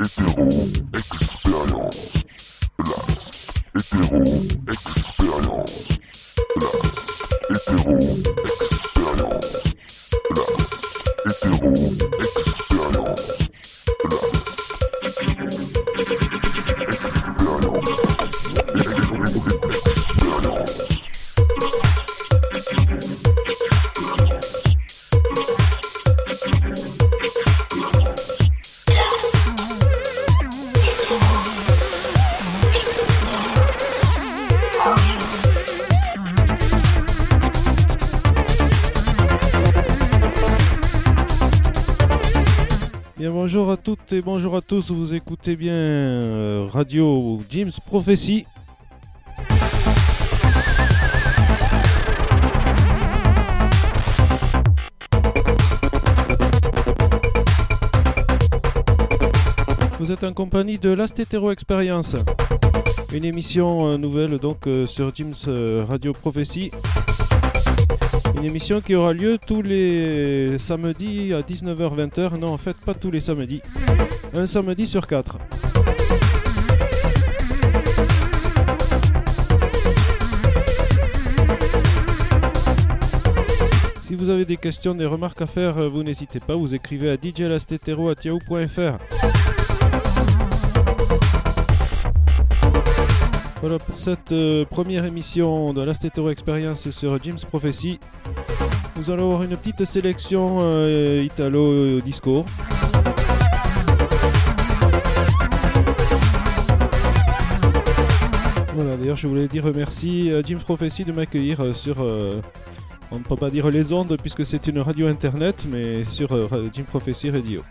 Hétéro expérience. La hétéro expérience. La hétéro expérience. Toutes et bonjour à tous, vous écoutez bien euh, Radio James Prophecy. Vous êtes en compagnie de Last Hetero Experience, une émission euh, nouvelle donc euh, sur James Radio Prophecy. Une émission qui aura lieu tous les samedis à 19h-20h. Non, en fait, pas tous les samedis. Un samedi sur quatre. Si vous avez des questions, des remarques à faire, euh, vous n'hésitez pas, vous écrivez à djlastetero.yahoo.fr. Voilà pour cette euh, première émission de l'Astetero Experience sur James Prophecy. Nous allons avoir une petite sélection euh, italo-disco. Voilà, d'ailleurs, je voulais dire merci à James Prophecy de m'accueillir euh, sur. on ne peut pas dire les ondes puisque c'est une radio internet, mais sur Jim Prophecy Radio.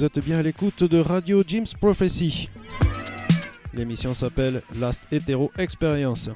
Vous êtes bien à l'écoute de Radio Jim's Prophecy. L'émission s'appelle Last Hetero Experience.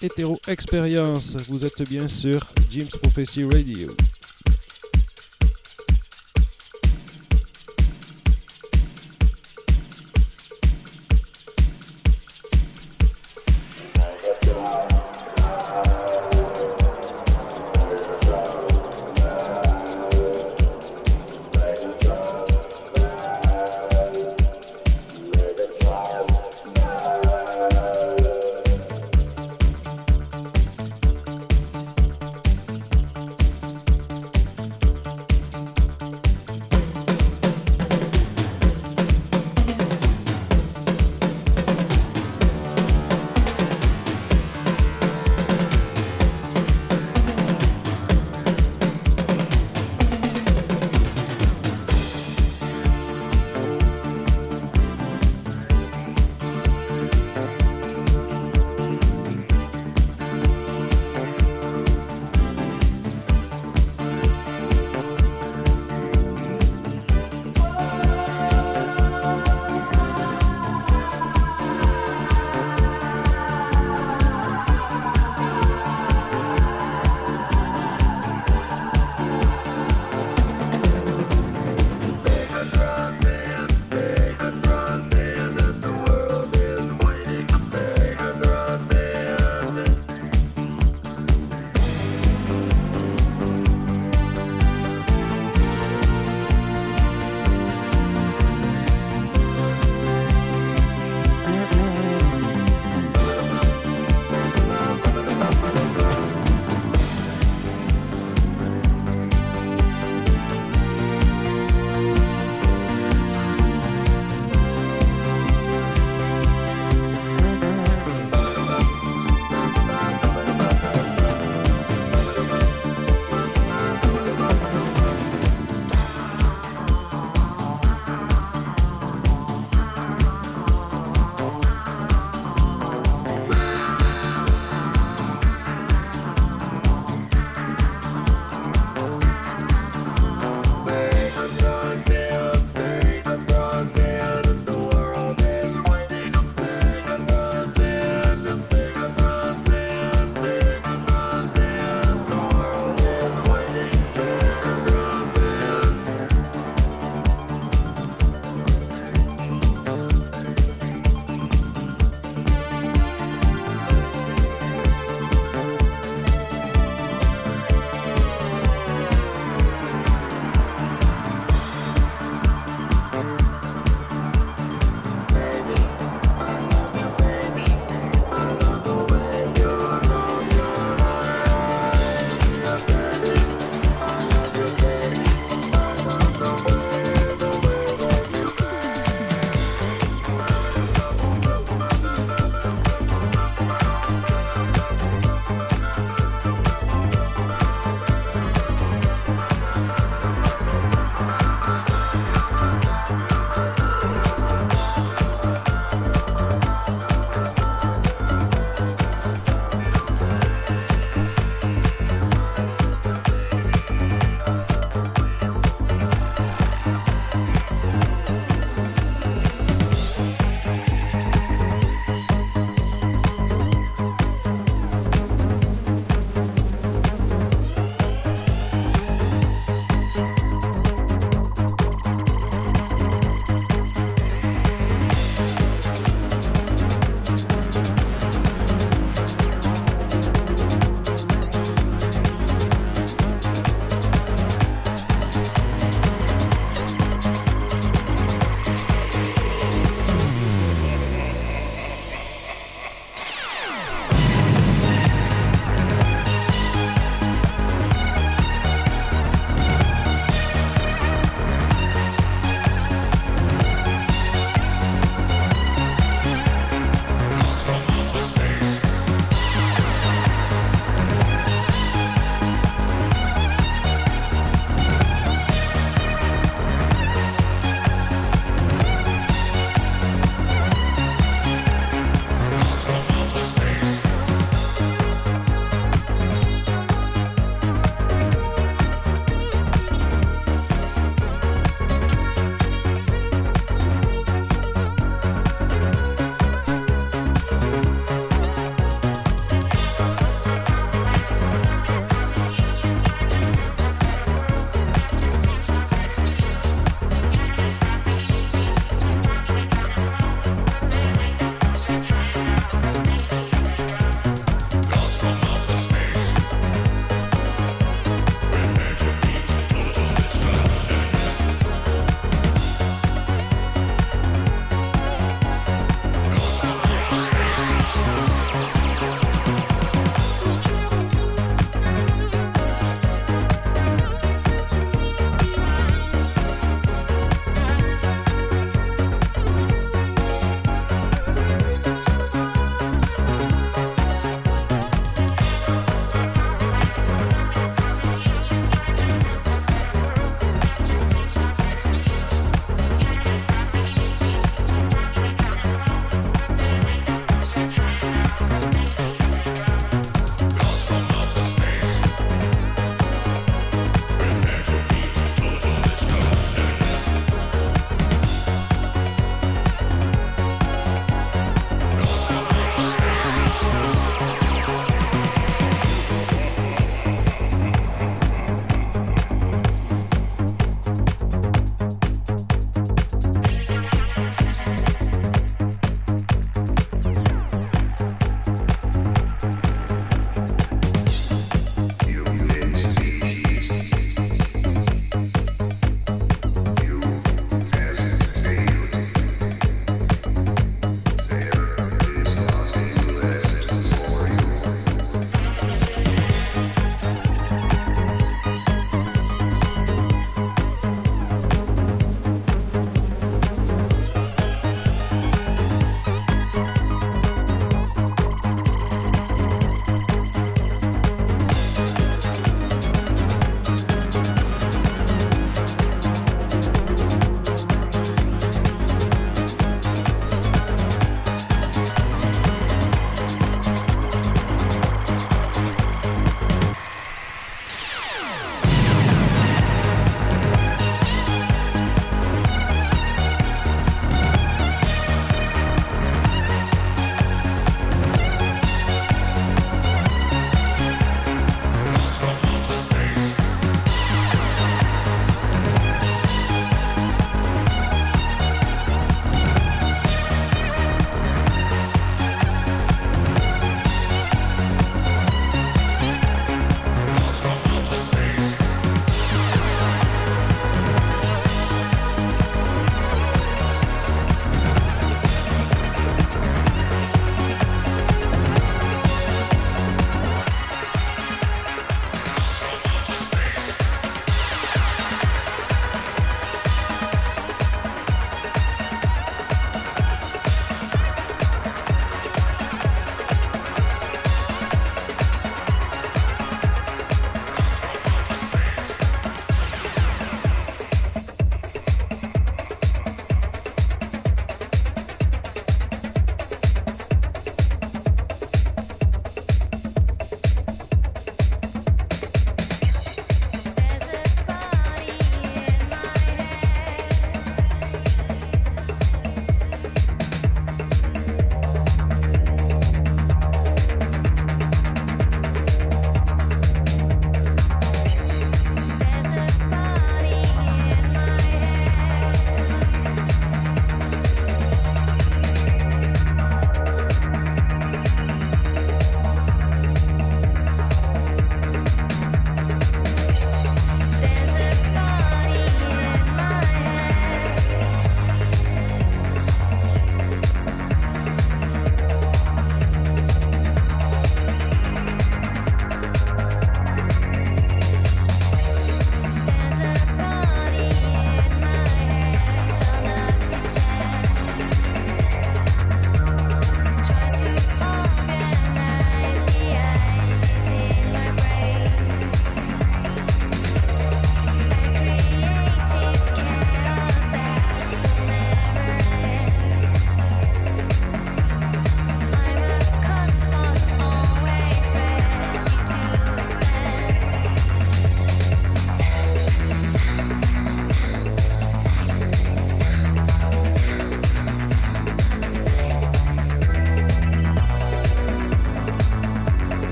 Hétéro Experience. Vous êtes bien sur Jim's Prophecy Radio.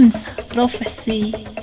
Jim's Prophecy.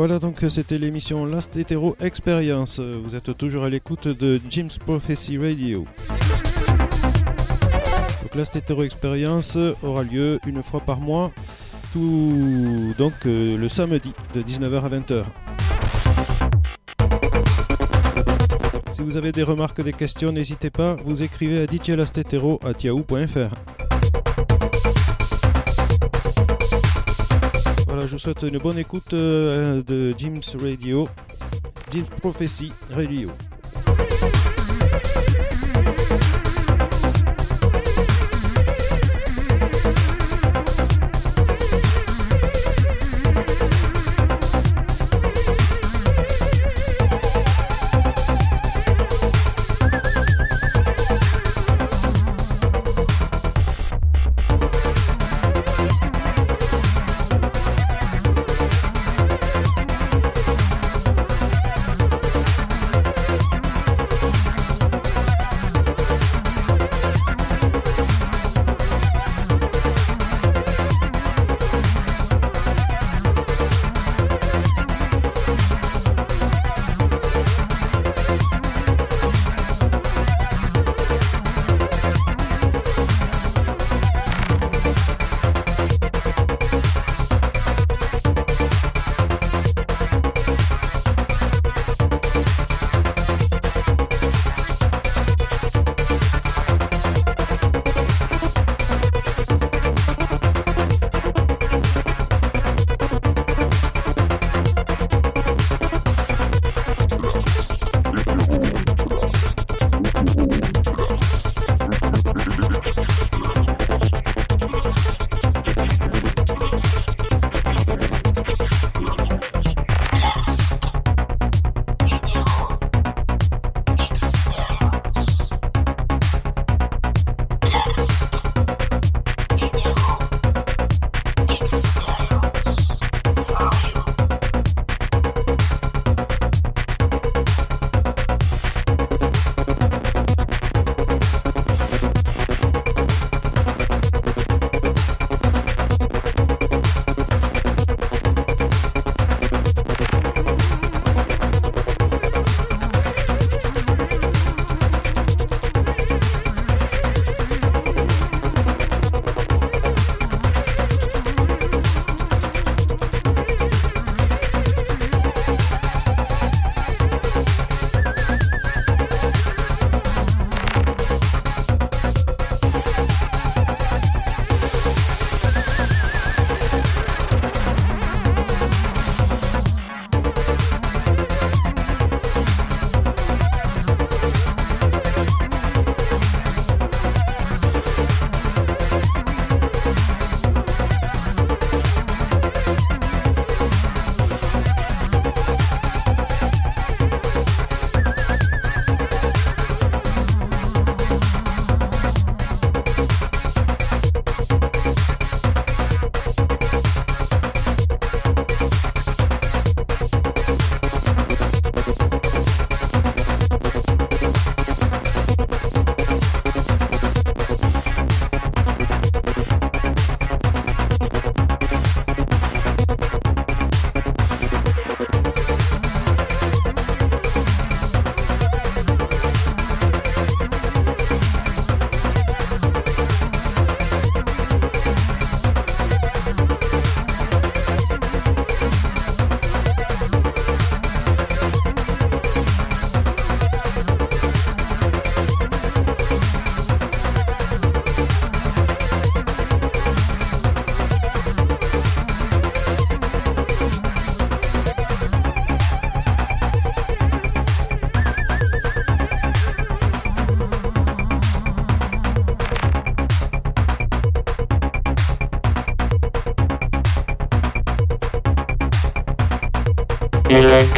Voilà donc c'était l'émission Last Hetero Experience. Vous êtes toujours à l'écoute de Jim's Prophecy Radio. Donc Last Hetero Experience aura lieu une fois par mois, tout donc euh, le samedi de 19h à 20h. Si vous avez des remarques, des questions, n'hésitez pas, vous écrivez à djlastetero@yahoo.fr. Je vous souhaite une bonne écoute euh, de Jim's Radio, Jim's Prophecy Radio.